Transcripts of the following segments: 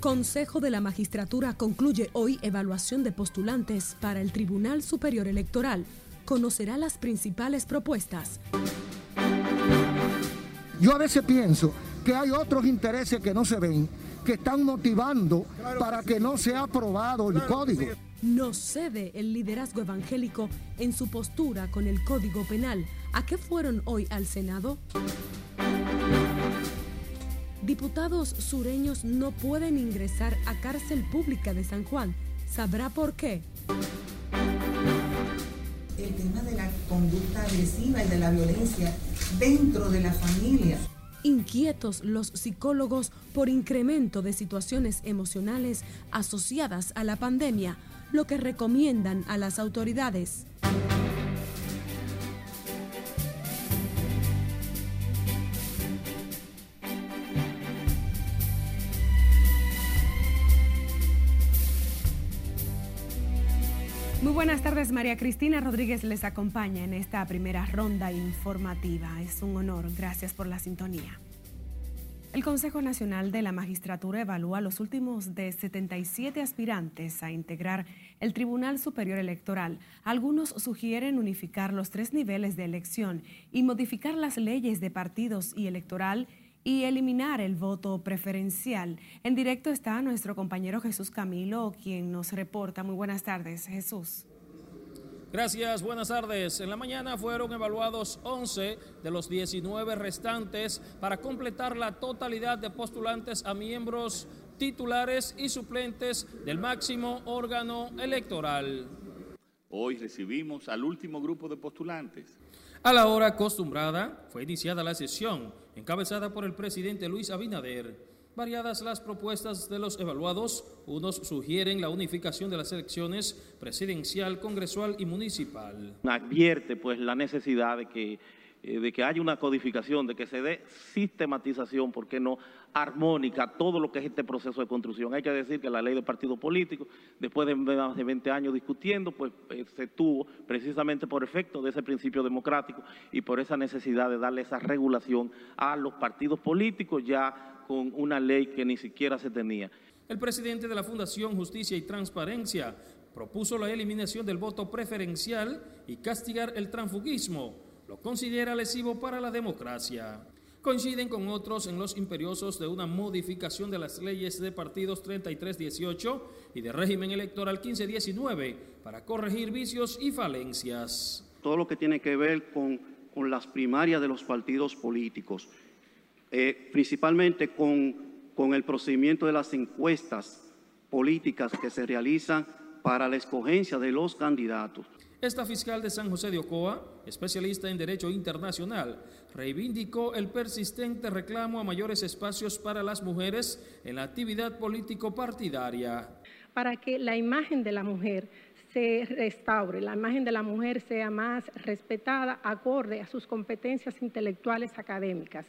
Consejo de la Magistratura concluye hoy evaluación de postulantes para el Tribunal Superior Electoral. Conocerá las principales propuestas. Yo a veces pienso que hay otros intereses que no se ven, que están motivando para que no sea aprobado el código. No cede el liderazgo evangélico en su postura con el Código Penal. ¿A qué fueron hoy al Senado? Diputados sureños no pueden ingresar a cárcel pública de San Juan. ¿Sabrá por qué? El tema de la conducta agresiva y de la violencia dentro de la familia. Inquietos los psicólogos por incremento de situaciones emocionales asociadas a la pandemia, lo que recomiendan a las autoridades. Muy buenas tardes, María Cristina Rodríguez les acompaña en esta primera ronda informativa. Es un honor, gracias por la sintonía. El Consejo Nacional de la Magistratura evalúa los últimos de 77 aspirantes a integrar el Tribunal Superior Electoral. Algunos sugieren unificar los tres niveles de elección y modificar las leyes de partidos y electoral y eliminar el voto preferencial. En directo está nuestro compañero Jesús Camilo, quien nos reporta. Muy buenas tardes, Jesús. Gracias, buenas tardes. En la mañana fueron evaluados 11 de los 19 restantes para completar la totalidad de postulantes a miembros titulares y suplentes del máximo órgano electoral. Hoy recibimos al último grupo de postulantes. A la hora acostumbrada fue iniciada la sesión encabezada por el presidente Luis Abinader. Variadas las propuestas de los evaluados, unos sugieren la unificación de las elecciones presidencial, congresual y municipal. Advierte pues la necesidad de que eh, de que haya una codificación, de que se dé sistematización, ¿por qué no? Armónica, todo lo que es este proceso de construcción. Hay que decir que la ley de partidos políticos, después de más de 20 años discutiendo, pues eh, se tuvo precisamente por efecto de ese principio democrático y por esa necesidad de darle esa regulación a los partidos políticos ya con una ley que ni siquiera se tenía. El presidente de la Fundación Justicia y Transparencia propuso la eliminación del voto preferencial y castigar el transfugismo lo considera lesivo para la democracia. Coinciden con otros en los imperiosos de una modificación de las leyes de partidos 3318 y de régimen electoral 1519 para corregir vicios y falencias. Todo lo que tiene que ver con, con las primarias de los partidos políticos, eh, principalmente con, con el procedimiento de las encuestas políticas que se realizan para la escogencia de los candidatos. Esta fiscal de San José de Ocoa, especialista en Derecho Internacional, reivindicó el persistente reclamo a mayores espacios para las mujeres en la actividad político-partidaria. Para que la imagen de la mujer se restaure, la imagen de la mujer sea más respetada, acorde a sus competencias intelectuales académicas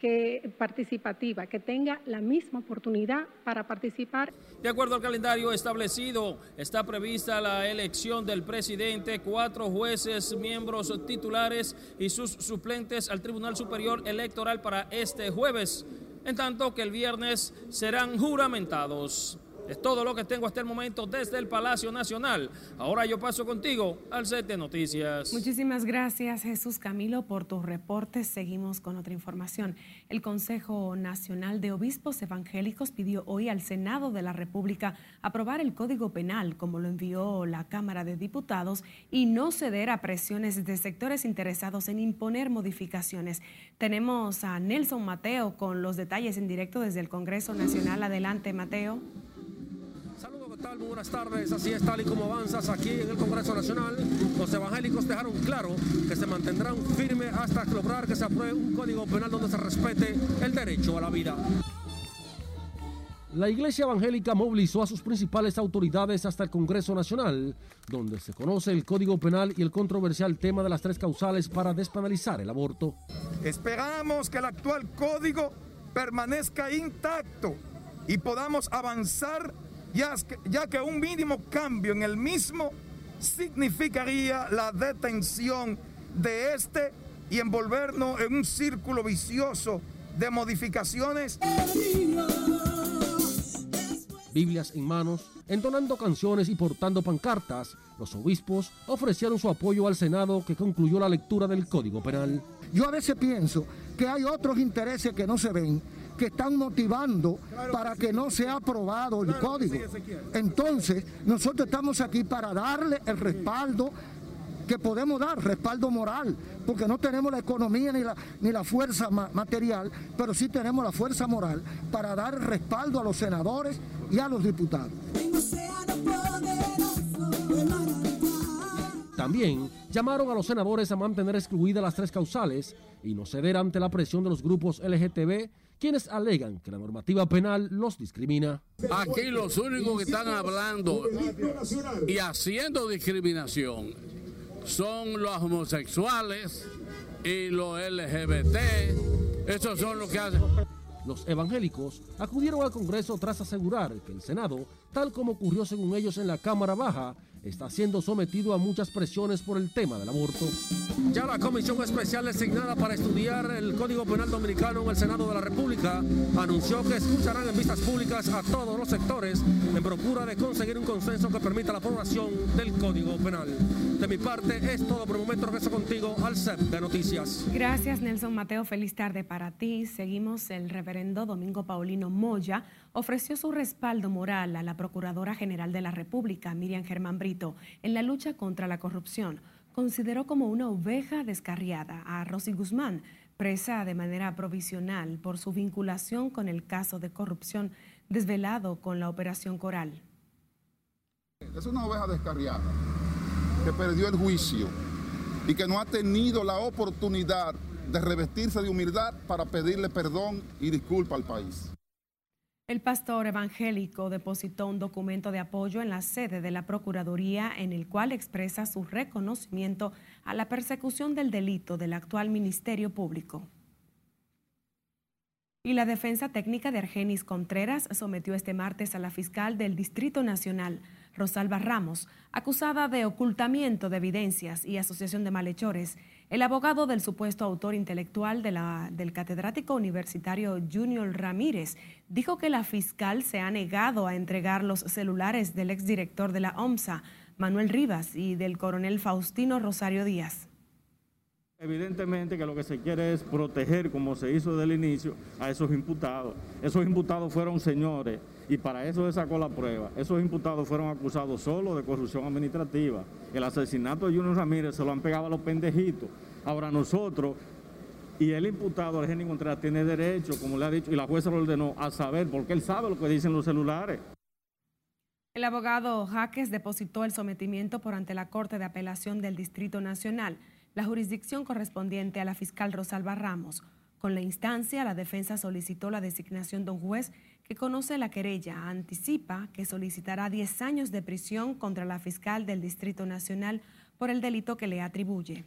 que participativa, que tenga la misma oportunidad para participar. De acuerdo al calendario establecido, está prevista la elección del presidente, cuatro jueces, miembros titulares y sus suplentes al Tribunal Superior Electoral para este jueves, en tanto que el viernes serán juramentados. Es todo lo que tengo hasta el momento desde el Palacio Nacional. Ahora yo paso contigo al set de noticias. Muchísimas gracias Jesús Camilo por tus reportes. Seguimos con otra información. El Consejo Nacional de Obispos Evangélicos pidió hoy al Senado de la República aprobar el Código Penal como lo envió la Cámara de Diputados y no ceder a presiones de sectores interesados en imponer modificaciones. Tenemos a Nelson Mateo con los detalles en directo desde el Congreso Nacional. Adelante, Mateo. Muy buenas tardes. Así es, tal y como avanzas aquí en el Congreso Nacional, los evangélicos dejaron claro que se mantendrán firmes hasta lograr que se apruebe un código penal donde se respete el derecho a la vida. La Iglesia Evangélica movilizó a sus principales autoridades hasta el Congreso Nacional, donde se conoce el Código Penal y el controversial tema de las tres causales para despenalizar el aborto. Esperamos que el actual código permanezca intacto y podamos avanzar ya que, un mínimo cambio en el mismo significaría la detención de este y envolvernos en un círculo vicioso de modificaciones. Biblias en manos, entonando canciones y portando pancartas, los obispos ofrecieron su apoyo al Senado que concluyó la lectura del Código Penal. Yo a veces pienso que hay otros intereses que no se ven que están motivando para que no sea aprobado el código. Entonces, nosotros estamos aquí para darle el respaldo que podemos dar, respaldo moral, porque no tenemos la economía ni la, ni la fuerza material, pero sí tenemos la fuerza moral para dar respaldo a los senadores y a los diputados. También llamaron a los senadores a mantener excluidas las tres causales y no ceder ante la presión de los grupos LGTB quienes alegan que la normativa penal los discrimina. Aquí los únicos que están hablando y haciendo discriminación son los homosexuales y los LGBT. Esos son los que hacen. Los evangélicos acudieron al Congreso tras asegurar que el Senado, tal como ocurrió según ellos en la Cámara Baja, está siendo sometido a muchas presiones por el tema del aborto. Ya la comisión especial designada para estudiar el Código Penal Dominicano en el Senado de la República anunció que escucharán en vistas públicas a todos los sectores en procura de conseguir un consenso que permita la aprobación del Código Penal. De mi parte es todo por el momento. Regreso contigo al set de noticias. Gracias Nelson Mateo. Feliz tarde para ti. Seguimos el reverendo Domingo Paulino Moya ofreció su respaldo moral a la Procuradora General de la República, Miriam Germán Brito, en la lucha contra la corrupción. Consideró como una oveja descarriada a Rosy Guzmán, presa de manera provisional por su vinculación con el caso de corrupción desvelado con la Operación Coral. Es una oveja descarriada que perdió el juicio y que no ha tenido la oportunidad de revestirse de humildad para pedirle perdón y disculpa al país. El pastor evangélico depositó un documento de apoyo en la sede de la Procuraduría en el cual expresa su reconocimiento a la persecución del delito del actual Ministerio Público. Y la defensa técnica de Argenis Contreras sometió este martes a la fiscal del Distrito Nacional Rosalba Ramos, acusada de ocultamiento de evidencias y asociación de malhechores. El abogado del supuesto autor intelectual del catedrático universitario Junior Ramírez dijo que la fiscal se ha negado a entregar los celulares del exdirector de la OMSA, Manuel Rivas, y del coronel Faustino Rosario Díaz. Evidentemente que lo que se quiere es proteger, como se hizo desde el inicio, a esos imputados. Esos imputados fueron señores y para eso se sacó la prueba. Esos imputados fueron acusados solo de corrupción administrativa. El asesinato de Junior Ramírez se lo han pegado a los pendejitos. Ahora nosotros y el imputado, Argenis Contreras, tiene derecho, como le ha dicho, y la jueza lo ordenó, a saber, porque él sabe lo que dicen los celulares. El abogado Jaques depositó el sometimiento por ante la Corte de Apelación del Distrito Nacional la jurisdicción correspondiente a la fiscal Rosalba Ramos. Con la instancia, la defensa solicitó la designación de un juez que conoce la querella. Anticipa que solicitará 10 años de prisión contra la fiscal del Distrito Nacional por el delito que le atribuye.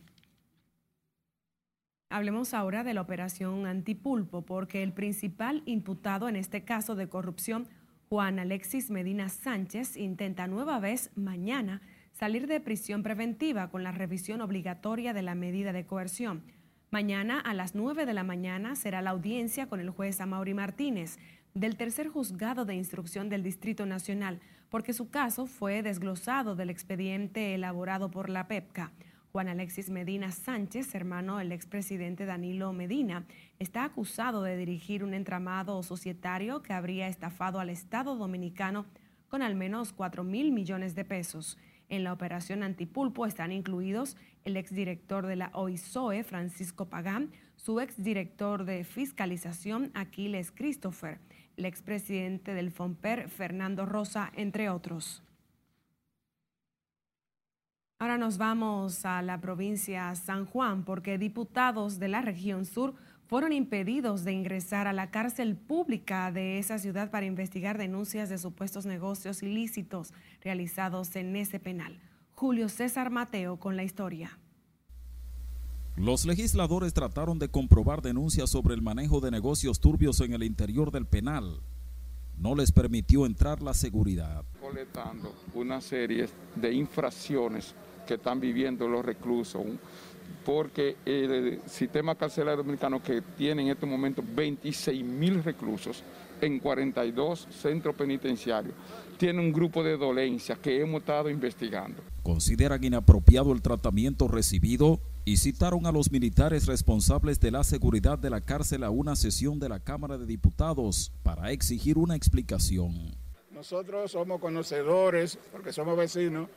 Hablemos ahora de la operación Antipulpo, porque el principal imputado en este caso de corrupción, Juan Alexis Medina Sánchez, intenta nueva vez mañana salir de prisión preventiva con la revisión obligatoria de la medida de coerción. Mañana a las 9 de la mañana será la audiencia con el juez Amaury Martínez del tercer juzgado de instrucción del Distrito Nacional, porque su caso fue desglosado del expediente elaborado por la PEPCA. Juan Alexis Medina Sánchez, hermano del expresidente Danilo Medina, está acusado de dirigir un entramado societario que habría estafado al Estado dominicano con al menos 4 mil millones de pesos. En la operación antipulpo están incluidos el exdirector de la OISOE, Francisco Pagán, su exdirector de fiscalización, Aquiles Christopher, el expresidente del FOMPER, Fernando Rosa, entre otros. Ahora nos vamos a la provincia San Juan porque diputados de la región sur fueron impedidos de ingresar a la cárcel pública de esa ciudad para investigar denuncias de supuestos negocios ilícitos realizados en ese penal. Julio César Mateo con la historia. Los legisladores trataron de comprobar denuncias sobre el manejo de negocios turbios en el interior del penal. No les permitió entrar la seguridad. Coletando una serie de infracciones que están viviendo los reclusos, porque el sistema carcelario dominicano que tiene en este momento 26 mil reclusos en 42 centros penitenciarios. Tiene un grupo de dolencias que hemos estado investigando. Consideran inapropiado el tratamiento recibido y citaron a los militares responsables de la seguridad de la cárcel a una sesión de la Cámara de Diputados para exigir una explicación. Nosotros somos conocedores, porque somos vecinos,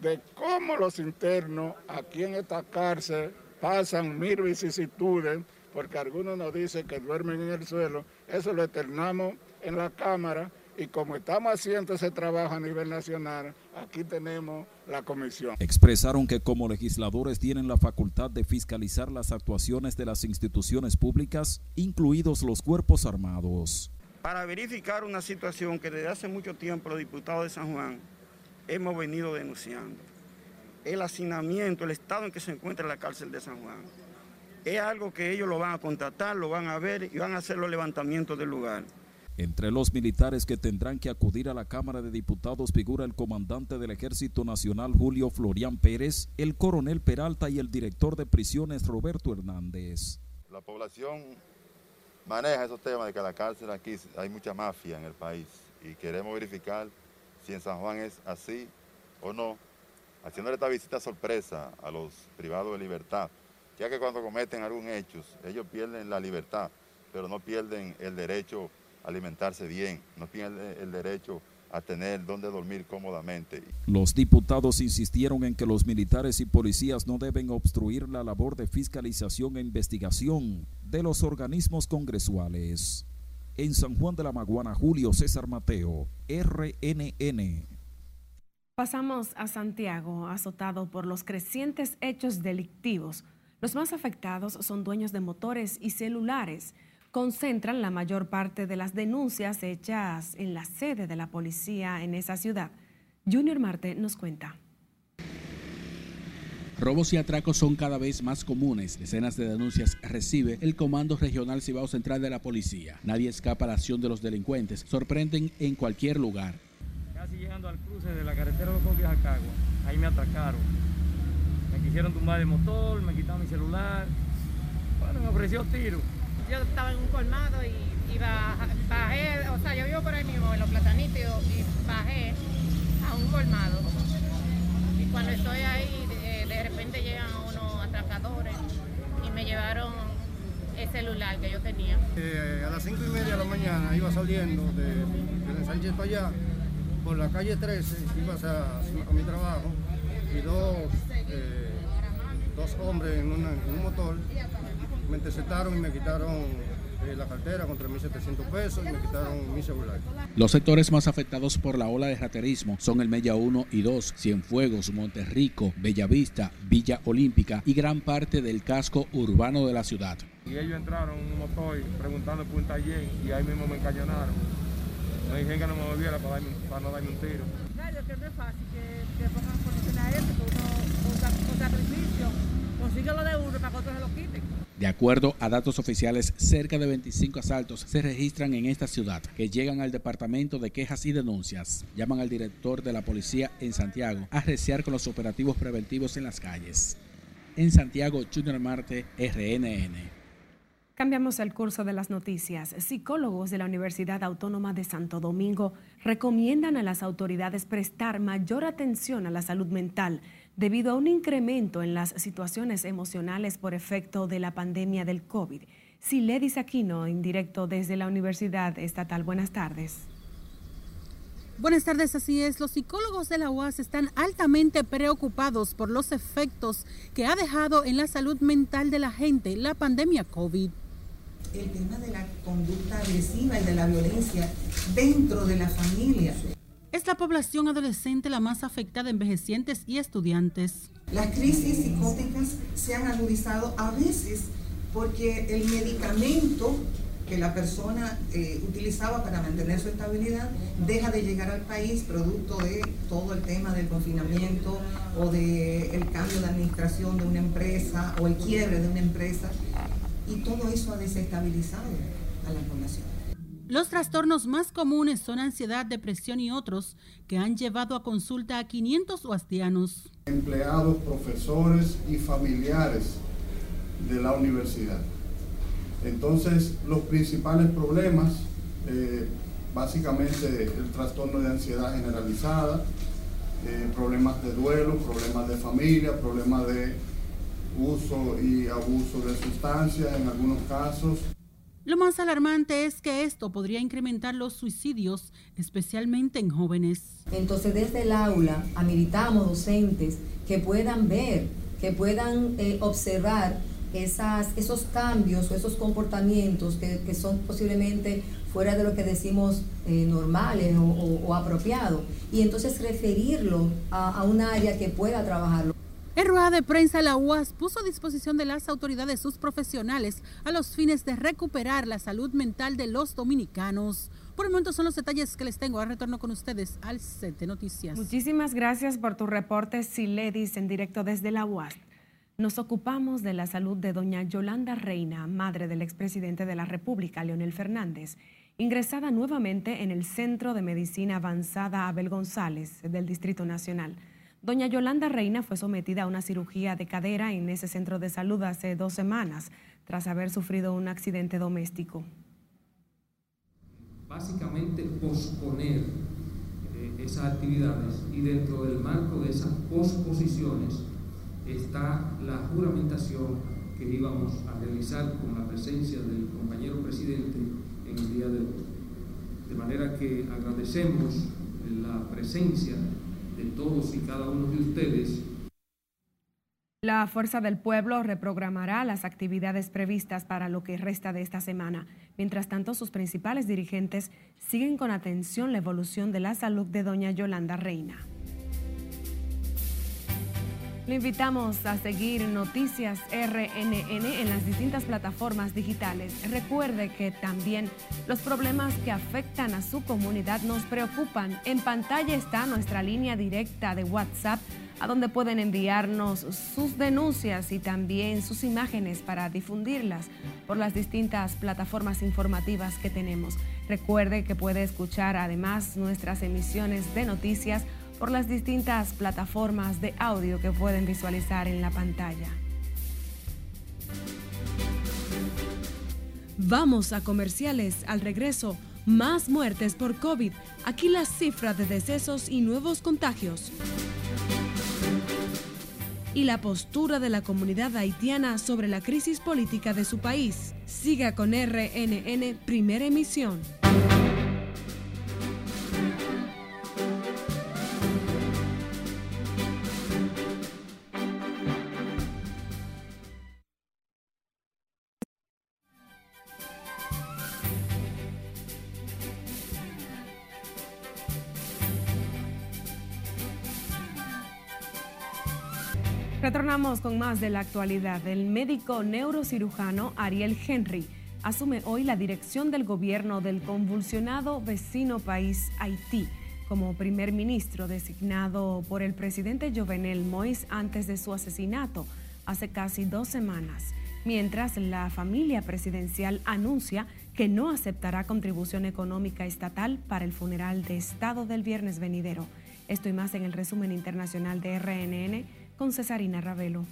de cómo los internos aquí en esta cárcel pasan mil vicisitudes, porque algunos nos dicen que duermen en el suelo. Eso lo eternamos en la Cámara y como estamos haciendo ese trabajo a nivel nacional, aquí tenemos la comisión. Expresaron que como legisladores tienen la facultad de fiscalizar las actuaciones de las instituciones públicas, incluidos los cuerpos armados. Para verificar una situación que desde hace mucho tiempo los diputados de San Juan hemos venido denunciando. El hacinamiento, el estado en que se encuentra la cárcel de San Juan. Es algo que ellos lo van a contratar, lo van a ver y van a hacer los levantamientos del lugar. Entre los militares que tendrán que acudir a la Cámara de Diputados figura el comandante del Ejército Nacional Julio Florian Pérez, el coronel Peralta y el director de prisiones Roberto Hernández. La población maneja esos temas de que la cárcel aquí hay mucha mafia en el país y queremos verificar si en San Juan es así o no, haciéndole esta visita sorpresa a los privados de libertad, ya que cuando cometen algún hecho, ellos pierden la libertad, pero no pierden el derecho alimentarse bien, no tiene el derecho a tener donde dormir cómodamente. Los diputados insistieron en que los militares y policías no deben obstruir la labor de fiscalización e investigación de los organismos congresuales. En San Juan de la Maguana, Julio César Mateo, RNN. Pasamos a Santiago, azotado por los crecientes hechos delictivos. Los más afectados son dueños de motores y celulares concentran la mayor parte de las denuncias hechas en la sede de la policía en esa ciudad. Junior Marte nos cuenta. Robos y atracos son cada vez más comunes. Decenas de denuncias recibe el Comando Regional Cibao Central de la Policía. Nadie escapa a la acción de los delincuentes. Sorprenden en cualquier lugar. Casi llegando al cruce de la carretera de Jacagua, ahí me atracaron. Me quisieron tumbar el motor, me quitaron mi celular. Bueno, me ofreció tiro yo estaba en un colmado y, bajé, o sea, yo vivo por ahí mismo, en los platanitos, y bajé a un colmado. Y cuando estoy ahí, de, repente llegan unos atracadores y me llevaron el celular que yo tenía. Eh, a las cinco y media de la mañana iba saliendo de, de Sánchez para allá, por la calle 13, iba a, mi trabajo, y dos, eh, dos hombres en, en un motor me interceptaron y me quitaron eh, la cartera con 3.700 pesos y me quitaron mi celular. Los sectores más afectados por la ola de raterismo son el Mella 1 y 2, Cienfuegos, Monterrico, Bellavista, Villa Olímpica y gran parte del casco urbano de la ciudad. Y ellos entraron en un motor preguntando por un taller y ahí mismo me encañonaron. Me dijeron que no me volviera para, para no darme un tiro. Claro, que no es fácil que, que pongan condición a eso, que uno con sacrificio consigue lo de uno para que otros se lo quiten. De acuerdo a datos oficiales, cerca de 25 asaltos se registran en esta ciudad que llegan al Departamento de Quejas y Denuncias. Llaman al director de la policía en Santiago a reciar con los operativos preventivos en las calles. En Santiago, Junior Marte, RNN. Cambiamos el curso de las noticias. Psicólogos de la Universidad Autónoma de Santo Domingo recomiendan a las autoridades prestar mayor atención a la salud mental debido a un incremento en las situaciones emocionales por efecto de la pandemia del COVID. Siledis Aquino, en directo desde la Universidad Estatal. Buenas tardes. Buenas tardes, así es. Los psicólogos de la UAS están altamente preocupados por los efectos que ha dejado en la salud mental de la gente la pandemia COVID. El tema de la conducta agresiva y de la violencia dentro de la familia es la población adolescente la más afectada, envejecientes y estudiantes. Las crisis psicóticas se han agudizado a veces porque el medicamento que la persona eh, utilizaba para mantener su estabilidad deja de llegar al país producto de todo el tema del confinamiento o del el cambio de administración de una empresa o el quiebre de una empresa y todo eso ha desestabilizado a la población. Los trastornos más comunes son ansiedad, depresión y otros que han llevado a consulta a 500 huastianos. Empleados, profesores y familiares de la universidad. Entonces, los principales problemas eh, básicamente el trastorno de ansiedad generalizada, eh, problemas de duelo, problemas de familia, problemas de uso y abuso de sustancias en algunos casos. Lo más alarmante es que esto podría incrementar los suicidios, especialmente en jóvenes. Entonces desde el aula habilitamos docentes que puedan ver, que puedan eh, observar esas, esos cambios o esos comportamientos que, son posiblemente fuera de lo que decimos eh, normales o, apropiados. Y entonces referirlo a, a un área que pueda trabajarlo. En rueda de prensa, la UAS puso a disposición de las autoridades sus profesionales a los fines de recuperar la salud mental de los dominicanos. Por el momento son los detalles que les tengo. Ahora retorno con ustedes al set noticias. Muchísimas gracias por tu reporte, Siledis, en directo desde la UAS. Nos ocupamos de la salud de doña Yolanda Reina, madre del expresidente de la República, Leonel Fernández, ingresada nuevamente en el Centro de Medicina Avanzada Abel González del Distrito Nacional. Doña Yolanda Reina fue sometida a una cirugía de cadera en ese centro de salud hace dos semanas, tras haber sufrido un accidente doméstico. Básicamente posponer eh, esas actividades y dentro del marco de esas posposiciones está la juramentación que íbamos a realizar con la presencia del compañero presidente en el día de hoy. De manera que agradecemos la presencia de todos y cada uno de ustedes. La Fuerza del Pueblo reprogramará las actividades previstas para lo que resta de esta semana. Mientras tanto, sus principales dirigentes siguen con atención la evolución de la salud de doña Yolanda Reina. Le invitamos a seguir Noticias RNN en las distintas plataformas digitales. Recuerde que también los problemas que afectan a su comunidad nos preocupan. En pantalla está nuestra línea directa de WhatsApp a donde pueden enviarnos sus denuncias y también sus imágenes para difundirlas por las distintas plataformas informativas que tenemos. Recuerde que puede escuchar además nuestras emisiones de noticias por las distintas plataformas de audio que pueden visualizar en la pantalla. Vamos a comerciales al regreso. Más muertes por COVID. Aquí la cifra de decesos y nuevos contagios. Y la postura de la comunidad haitiana sobre la crisis política de su país. Siga con RNN Primera Emisión. Con más de la actualidad. El médico neurocirujano Ariel Henry asume hoy la dirección del gobierno del convulsionado vecino país Haití como primer ministro designado por el presidente Jovenel Moïse antes de su asesinato hace casi dos semanas, mientras la familia presidencial anuncia que no aceptará contribución económica estatal para el funeral de Estado del viernes venidero. Esto y más en el resumen internacional de RNN con Cesarina Ravelo.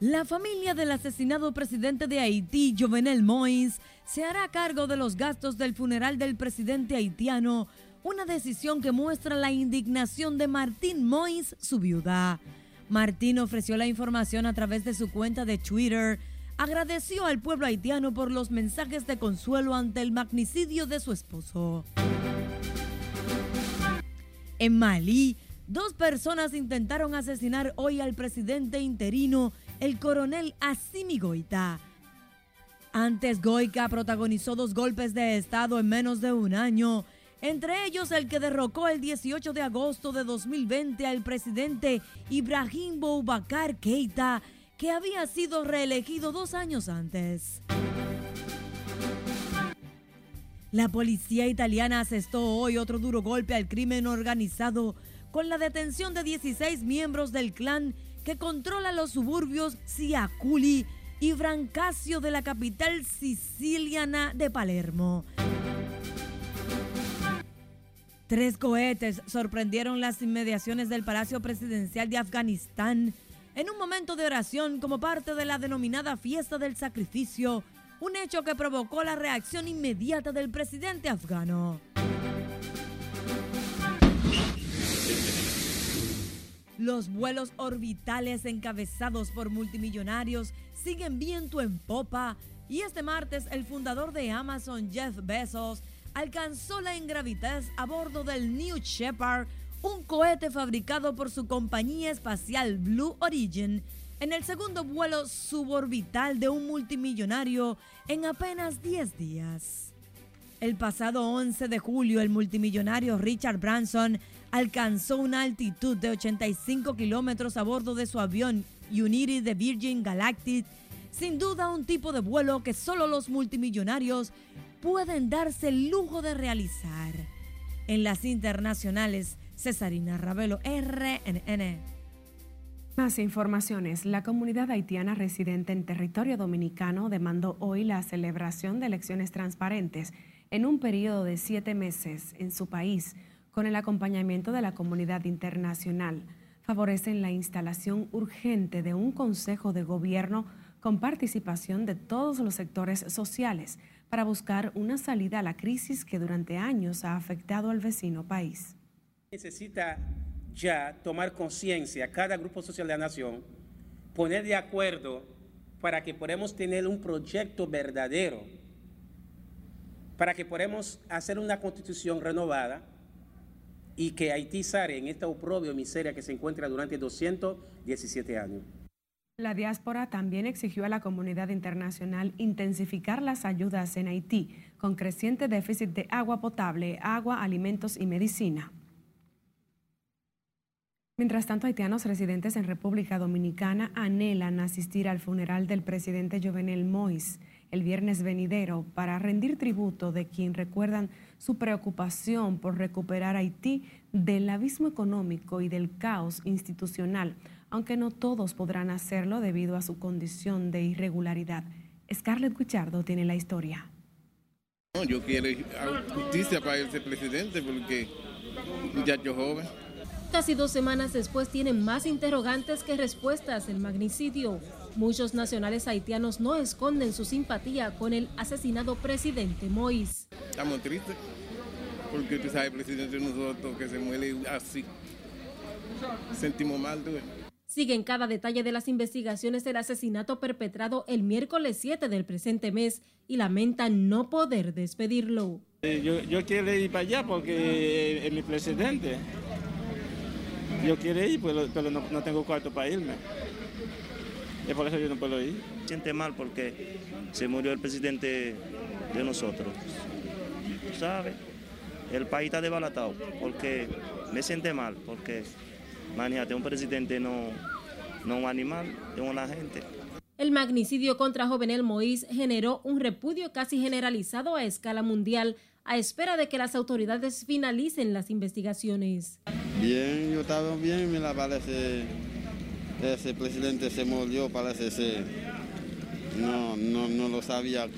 La familia del asesinado presidente de Haití, Jovenel Moïse, se hará cargo de los gastos del funeral del presidente haitiano, una decisión que muestra la indignación de Martín Moïse, su viuda. Martín ofreció la información a través de su cuenta de Twitter, agradeció al pueblo haitiano por los mensajes de consuelo ante el magnicidio de su esposo. En Malí, Dos personas intentaron asesinar hoy al presidente interino, el coronel Asimi Goita. Antes Goica protagonizó dos golpes de Estado en menos de un año, entre ellos el que derrocó el 18 de agosto de 2020 al presidente Ibrahim Boubacar Keita, que había sido reelegido dos años antes. La policía italiana asestó hoy otro duro golpe al crimen organizado con la detención de 16 miembros del clan que controla los suburbios Siaculi y Brancasio de la capital siciliana de Palermo. Tres cohetes sorprendieron las inmediaciones del Palacio Presidencial de Afganistán en un momento de oración como parte de la denominada Fiesta del Sacrificio, un hecho que provocó la reacción inmediata del presidente afgano. Los vuelos orbitales encabezados por multimillonarios siguen viento en popa y este martes el fundador de Amazon, Jeff Bezos, alcanzó la ingravidez a bordo del New Shepard, un cohete fabricado por su compañía espacial Blue Origin, en el segundo vuelo suborbital de un multimillonario en apenas 10 días. El pasado 11 de julio, el multimillonario Richard Branson alcanzó una altitud de 85 kilómetros a bordo de su avión Unity de Virgin Galactic, sin duda un tipo de vuelo que solo los multimillonarios pueden darse el lujo de realizar. En las internacionales, Cesarina Ravelo, RNN. Más informaciones. La comunidad haitiana residente en territorio dominicano demandó hoy la celebración de elecciones transparentes en un periodo de siete meses en su país con el acompañamiento de la comunidad internacional, favorecen la instalación urgente de un Consejo de Gobierno con participación de todos los sectores sociales para buscar una salida a la crisis que durante años ha afectado al vecino país. Necesita ya tomar conciencia cada grupo social de la nación, poner de acuerdo para que podamos tener un proyecto verdadero, para que podamos hacer una constitución renovada y que Haití sale en esta oprobio miseria que se encuentra durante 217 años. La diáspora también exigió a la comunidad internacional intensificar las ayudas en Haití, con creciente déficit de agua potable, agua, alimentos y medicina. Mientras tanto, haitianos residentes en República Dominicana anhelan asistir al funeral del presidente Jovenel Mois el viernes venidero para rendir tributo de quien recuerdan su preocupación por recuperar Haití del abismo económico y del caos institucional, aunque no todos podrán hacerlo debido a su condición de irregularidad. Scarlett Guichardo tiene la historia. yo quiero justicia para ese presidente porque muchacho joven. Casi dos semanas después tienen más interrogantes que respuestas el magnicidio. Muchos nacionales haitianos no esconden su simpatía con el asesinado presidente Moïse. Estamos tristes porque tú sabes, presidente de nosotros que se muere así. Sentimos mal, tú. Siguen cada detalle de las investigaciones del asesinato perpetrado el miércoles 7 del presente mes y lamentan no poder despedirlo. Yo, yo quiero ir para allá porque es mi presidente. Yo quiero ir, pero, no, no tengo cuarto para irme. Es por eso yo no puedo ir. Siente mal porque se murió el presidente de nosotros. ¿Sabes? El país está desbalatado porque me siente mal porque, imagínate, un presidente no, no un animal, es una gente. El magnicidio contra Jovenel Moïse generó un repudio casi generalizado a escala mundial a espera de que las autoridades finalicen las investigaciones. Bien, yo estaba bien, me la parece ese presidente se murió, parece ser. No, no, no lo sabía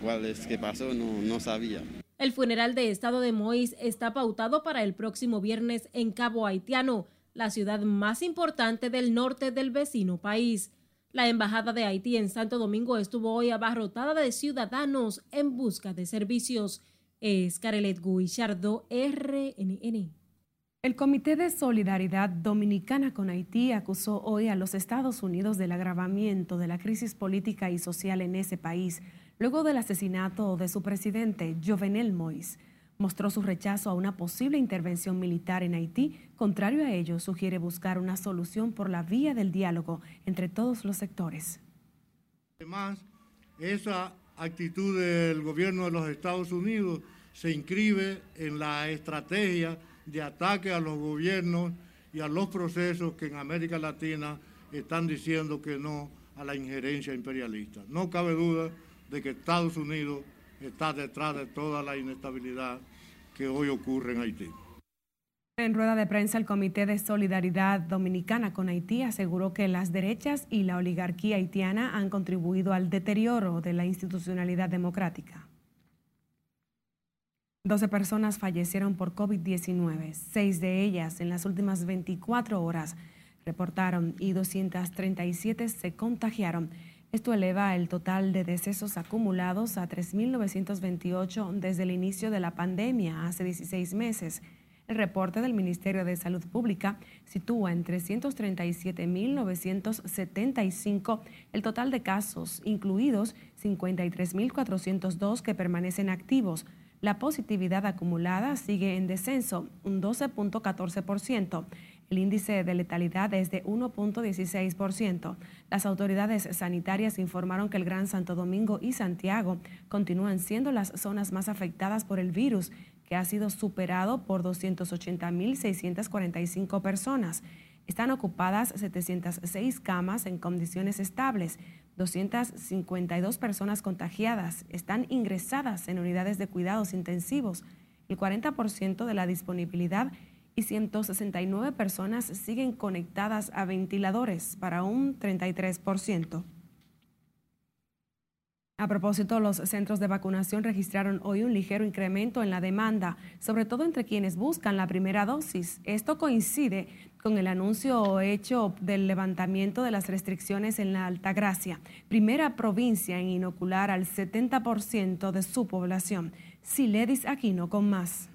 cuál, es que pasó, no, no sabía. El funeral de Estado de Mois está pautado para el próximo viernes en Cabo Haitiano, la ciudad más importante del norte del vecino país. La Embajada de Haití en Santo Domingo estuvo hoy abarrotada de ciudadanos en busca de servicios. Es Carelet Guichardo, RNN. El Comité de Solidaridad Dominicana con Haití acusó hoy a los Estados Unidos del agravamiento de la crisis política y social en ese país luego del asesinato de su presidente, Jovenel Moïse. Mostró su rechazo a una posible intervención militar en Haití. Contrario a ello, sugiere buscar una solución por la vía del diálogo entre todos los sectores. Además, esa actitud del gobierno de los Estados Unidos se inscribe en la estrategia de ataque a los gobiernos y a los procesos que en América Latina están diciendo que no a la injerencia imperialista. No cabe duda de que Estados Unidos está detrás de toda la inestabilidad que hoy ocurre en Haití. En rueda de prensa, el Comité de Solidaridad Dominicana con Haití aseguró que las derechas y la oligarquía haitiana han contribuido al deterioro de la institucionalidad democrática. 12 personas fallecieron por COVID-19, seis de ellas en las últimas 24 horas reportaron y 237 se contagiaron Esto eleva el total de decesos acumulados a 3.928 desde el inicio de la pandemia hace 16 meses. El reporte del Ministerio de Salud Pública sitúa en 337.975 el total de casos, incluidos 53.402 que permanecen activos. La positividad acumulada sigue en descenso, un 12.14%. El índice de letalidad es de 1.16%. Las autoridades sanitarias informaron que el Gran Santo Domingo y Santiago continúan siendo las zonas más afectadas por el virus, que ha sido superado por 280.645 personas. Están ocupadas 706 camas en condiciones estables, 252 personas contagiadas, están ingresadas en unidades de cuidados intensivos, el 40% de la disponibilidad y 169 personas siguen conectadas a ventiladores para un 33%. A propósito, los centros de vacunación registraron hoy un ligero incremento en la demanda, sobre todo entre quienes buscan la primera dosis. Esto coincide con el anuncio hecho del levantamiento de las restricciones en la Altagracia, primera provincia en inocular al 70% de su población. Siledis Aquino con más.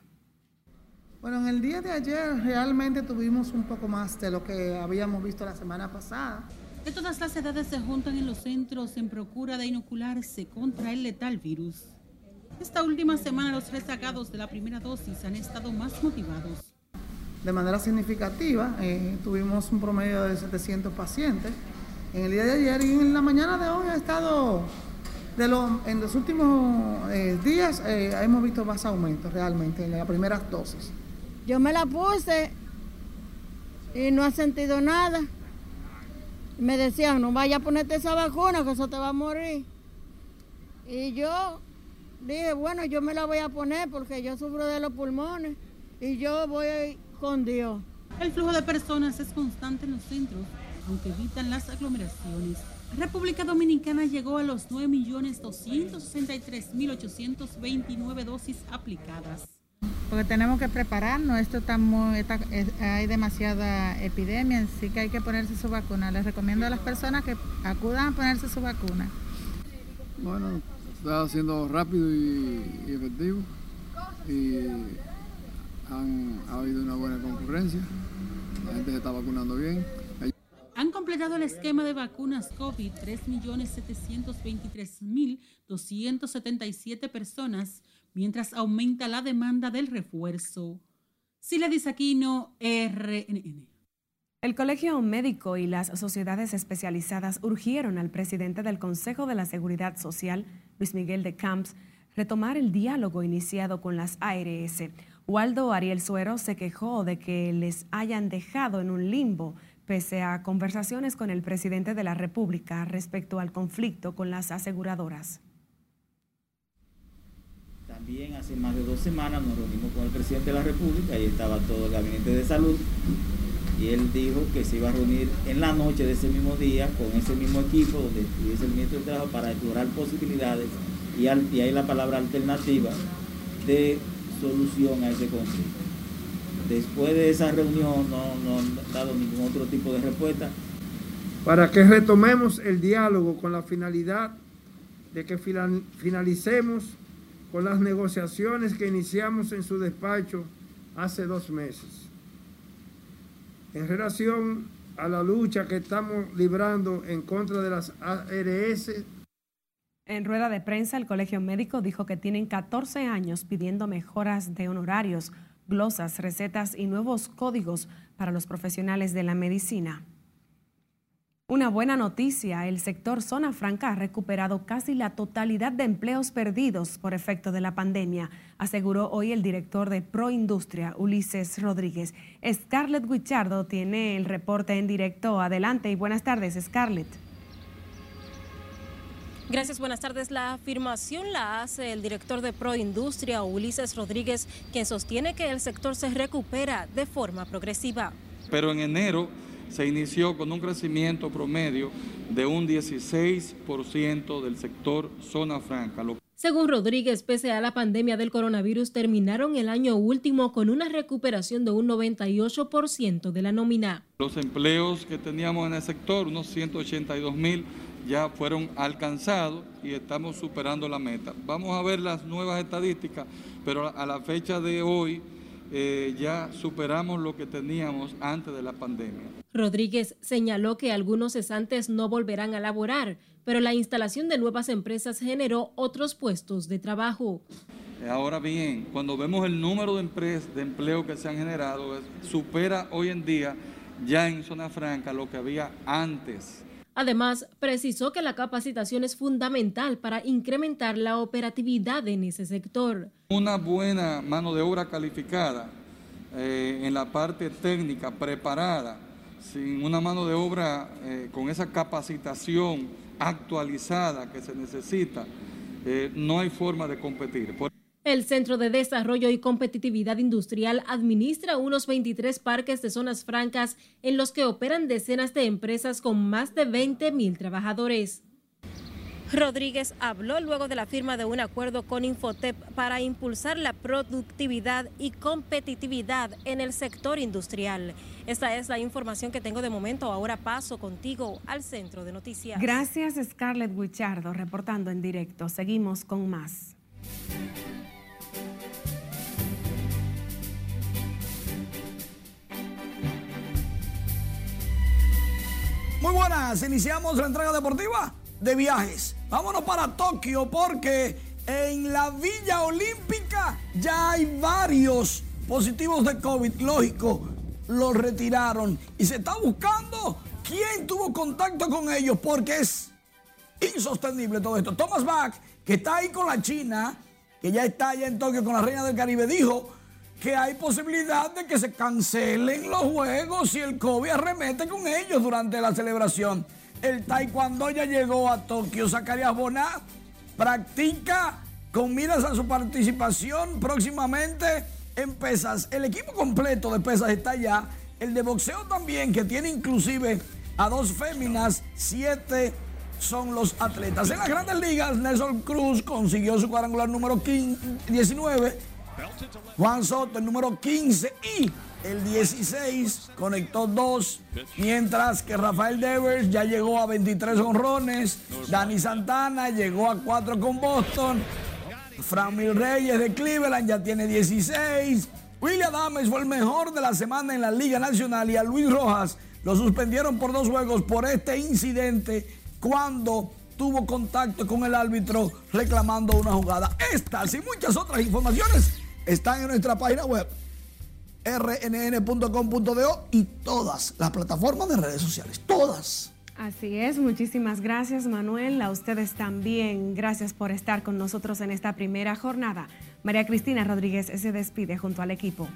Bueno, en el día de ayer realmente tuvimos un poco más de lo que habíamos visto la semana pasada. De todas las edades se juntan en los centros en procura de inocularse contra el letal virus. Esta última semana los rezagados de la primera dosis han estado más motivados. De manera significativa, eh, tuvimos un promedio de 700 pacientes en el día de ayer y en la mañana de hoy ha estado, de en los últimos eh, días eh, hemos visto más aumentos realmente en las primeras dosis. Yo me la puse y no ha sentido nada. Me decían, no vaya a ponerte esa vacuna, que eso te va a morir. Y yo dije, bueno, yo me la voy a poner porque yo sufro de los pulmones y yo voy con Dios. El flujo de personas es constante en los centros, aunque evitan las aglomeraciones. República Dominicana llegó a los 9.263.829 dosis aplicadas porque tenemos que prepararnos. Esto está muy, hay demasiada epidemia, así que hay que ponerse su vacuna. Les recomiendo a las personas que acudan a ponerse su vacuna. Bueno, está siendo rápido y, efectivo y han ha habido una buena concurrencia. La gente se está vacunando bien. Han completado el esquema de vacunas COVID 3.723.277 personas mientras aumenta la demanda del refuerzo. Sila Disaquino, RNN. El Colegio Médico y las sociedades especializadas urgieron al presidente del Consejo de la Seguridad Social, Luis Miguel de Camps, retomar el diálogo iniciado con las ARS. Waldo Ariel Suero se quejó de que les hayan dejado en un limbo pese a conversaciones con el presidente de la República respecto al conflicto con las aseguradoras. También hace más de dos semanas nos reunimos con el presidente de la República, ahí estaba todo el gabinete de salud, y él dijo que se iba a reunir en la noche de ese mismo día con ese mismo equipo donde estuviese el ministro de Trabajo para explorar posibilidades y, y ahí la palabra alternativa de solución a ese conflicto. Después de esa reunión no, no han dado ningún otro tipo de respuesta. Para que retomemos el diálogo con la finalidad de que finalicemos con las negociaciones que iniciamos en su despacho hace dos meses. En relación a la lucha que estamos librando en contra de las ARS. En rueda de prensa, el Colegio Médico dijo que tienen 14 años pidiendo mejoras de honorarios, glosas, recetas y nuevos códigos para los profesionales de la medicina. Una buena noticia, el sector zona franca ha recuperado casi la totalidad de empleos perdidos por efecto de la pandemia, aseguró hoy el director de Proindustria, Ulises Rodríguez. Scarlett Guichardo tiene el reporte en directo. Adelante y buenas tardes, Scarlett. Gracias, buenas tardes. La afirmación la hace el director de Proindustria, Ulises Rodríguez, quien sostiene que el sector se recupera de forma progresiva. Pero en enero se inició con un crecimiento promedio de un 16% del sector zona franca. Según Rodríguez, pese a la pandemia del coronavirus, terminaron el año último con una recuperación de un 98% de la nómina. Los empleos que teníamos en el sector, unos 182 mil, ya fueron alcanzados y estamos superando la meta. Vamos a ver las nuevas estadísticas, pero a la fecha de hoy eh, ya superamos lo que teníamos antes de la pandemia. Rodríguez señaló que algunos cesantes no volverán a laborar, pero la instalación de nuevas empresas generó otros puestos de trabajo. Ahora bien, cuando vemos el número de, empresas, de empleo que se han generado, supera hoy en día ya en zona franca lo que había antes. Además, precisó que la capacitación es fundamental para incrementar la operatividad en ese sector. Una buena mano de obra calificada eh, en la parte técnica, preparada, sin una mano de obra eh, con esa capacitación actualizada que se necesita, eh, no hay forma de competir. El Centro de Desarrollo y Competitividad Industrial administra unos 23 parques de zonas francas en los que operan decenas de empresas con más de 20 mil trabajadores. Rodríguez habló luego de la firma de un acuerdo con Infotep para impulsar la productividad y competitividad en el sector industrial. Esta es la información que tengo de momento. Ahora paso contigo al centro de noticias. Gracias Scarlett Guichardo reportando en directo. Seguimos con más. Muy buenas, iniciamos la entrega deportiva de viajes. Vámonos para Tokio porque en la Villa Olímpica ya hay varios positivos de COVID. Lógico, los retiraron y se está buscando quién tuvo contacto con ellos porque es insostenible todo esto. Thomas Bach, que está ahí con la China, que ya está allá en Tokio con la Reina del Caribe, dijo que hay posibilidad de que se cancelen los juegos si el COVID arremete con ellos durante la celebración. El taekwondo ya llegó a Tokio. Zacarías Boná practica con miras a su participación próximamente en pesas. El equipo completo de pesas está allá. El de boxeo también, que tiene inclusive a dos féminas, siete son los atletas. En las grandes ligas, Nelson Cruz consiguió su cuadrangular número 19 Juan Soto, el número 15 y el 16 conectó dos, mientras que Rafael Devers ya llegó a 23 honrones, Dani Santana llegó a 4 con Boston, Framil Reyes de Cleveland ya tiene 16, William Adams fue el mejor de la semana en la Liga Nacional y a Luis Rojas lo suspendieron por dos juegos por este incidente cuando tuvo contacto con el árbitro reclamando una jugada. Estas y muchas otras informaciones están en nuestra página web rnn.com.do y todas las plataformas de redes sociales, todas. Así es, muchísimas gracias Manuel, a ustedes también, gracias por estar con nosotros en esta primera jornada. María Cristina Rodríguez se despide junto al equipo.